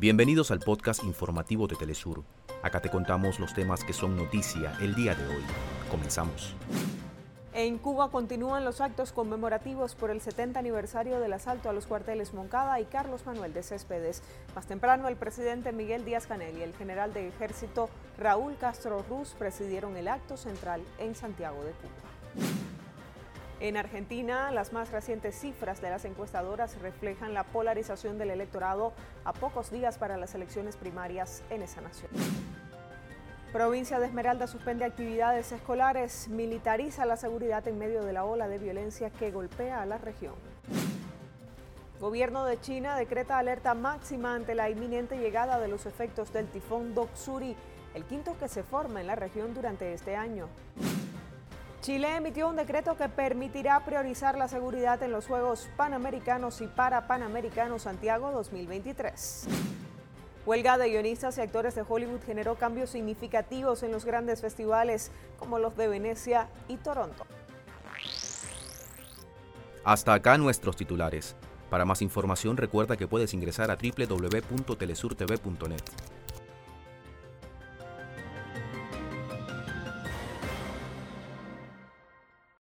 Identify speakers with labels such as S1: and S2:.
S1: Bienvenidos al podcast informativo de Telesur. Acá te contamos los temas que son noticia el día de hoy. Comenzamos.
S2: En Cuba continúan los actos conmemorativos por el 70 aniversario del asalto a los cuarteles Moncada y Carlos Manuel de Céspedes. Más temprano, el presidente Miguel Díaz Canel y el general de ejército Raúl Castro Ruz presidieron el acto central en Santiago de Cuba. En Argentina, las más recientes cifras de las encuestadoras reflejan la polarización del electorado a pocos días para las elecciones primarias en esa nación. Provincia de Esmeralda suspende actividades escolares, militariza la seguridad en medio de la ola de violencia que golpea a la región. Gobierno de China decreta alerta máxima ante la inminente llegada de los efectos del tifón Doksuri, el quinto que se forma en la región durante este año. Chile emitió un decreto que permitirá priorizar la seguridad en los Juegos Panamericanos y para Panamericanos Santiago 2023. Huelga de guionistas y actores de Hollywood generó cambios significativos en los grandes festivales como los de Venecia y Toronto.
S1: Hasta acá nuestros titulares. Para más información recuerda que puedes ingresar a www.telesurtv.net.